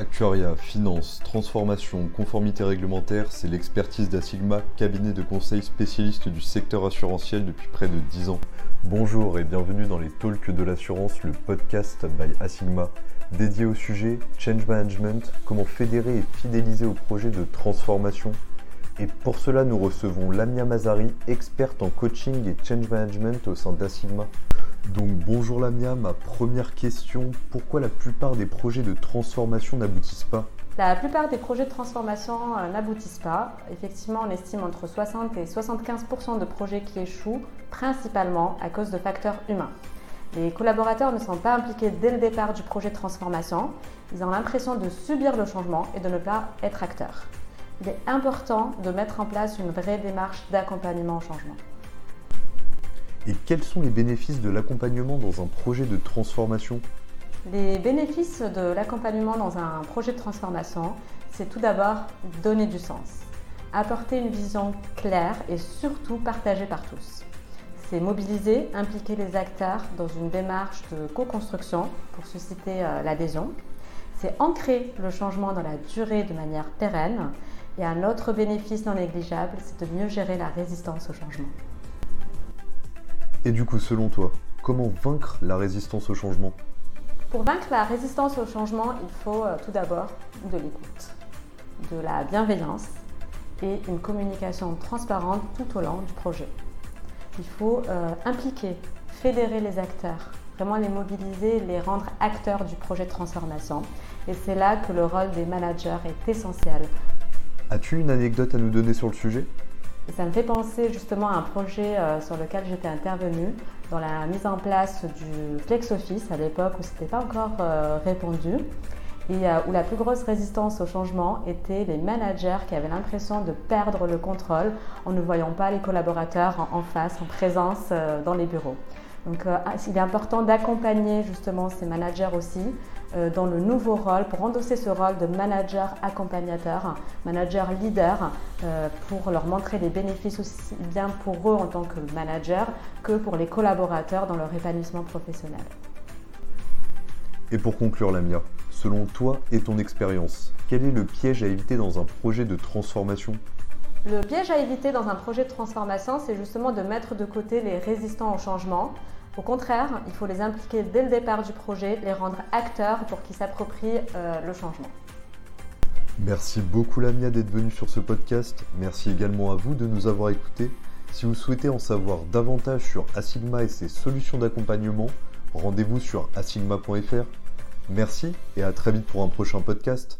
Actuaria, finance, transformation, conformité réglementaire, c'est l'expertise d'Asigma, cabinet de conseil spécialiste du secteur assurantiel depuis près de 10 ans. Bonjour et bienvenue dans les Talks de l'assurance, le podcast by Asigma, dédié au sujet Change Management, comment fédérer et fidéliser au projet de transformation. Et pour cela, nous recevons Lamia Mazari, experte en coaching et change management au sein d'Asigma. Donc bonjour Lamia, ma première question, pourquoi la plupart des projets de transformation n'aboutissent pas? La plupart des projets de transformation euh, n'aboutissent pas. Effectivement, on estime entre 60 et 75% de projets qui échouent, principalement à cause de facteurs humains. Les collaborateurs ne sont pas impliqués dès le départ du projet de transformation. Ils ont l'impression de subir le changement et de ne pas être acteurs. Il est important de mettre en place une vraie démarche d'accompagnement au changement. Et quels sont les bénéfices de l'accompagnement dans un projet de transformation? Les bénéfices de l'accompagnement dans un projet de transformation, c'est tout d'abord donner du sens, apporter une vision claire et surtout partagée par tous. C'est mobiliser, impliquer les acteurs dans une démarche de co-construction pour susciter euh, l'adhésion. C'est ancrer le changement dans la durée de manière pérenne. Et un autre bénéfice non négligeable, c'est de mieux gérer la résistance au changement. Et du coup, selon toi, comment vaincre la résistance au changement? Pour vaincre la résistance au changement, il faut euh, tout d'abord de l'écoute, de la bienveillance et une communication transparente tout au long du projet. Il faut euh, impliquer, fédérer les acteurs, vraiment les mobiliser, les rendre acteurs du projet de transformation. Et c'est là que le rôle des managers est essentiel. As-tu une anecdote à nous donner sur le sujet? Ça me fait penser justement à un projet euh, sur lequel j'étais intervenue dans la mise en place du Flex Office à l'époque où ce n'était pas encore euh, répandu et euh, où la plus grosse résistance au changement était les managers qui avaient l'impression de perdre le contrôle en ne voyant pas les collaborateurs en face, en présence dans les bureaux. Donc ah, il est important d'accompagner justement ces managers aussi dans le nouveau rôle, pour endosser ce rôle de manager accompagnateur, manager leader, euh, pour leur montrer les bénéfices aussi bien pour eux en tant que manager que pour les collaborateurs dans leur épanouissement professionnel. Et pour conclure Lamia, selon toi et ton expérience, quel est le piège à éviter dans un projet de transformation? Le piège à éviter dans un projet de transformation, c'est justement de mettre de côté les résistants au changement. Au contraire, il faut les impliquer dès le départ du projet, les rendre acteurs pour qu'ils s'approprient euh, le changement. Merci beaucoup Lamia d'être venue sur ce podcast. Merci également à vous de nous avoir écoutés. Si vous souhaitez en savoir davantage sur Asigma et ses solutions d'accompagnement, rendez-vous sur asigma.fr. Merci et à très vite pour un prochain podcast.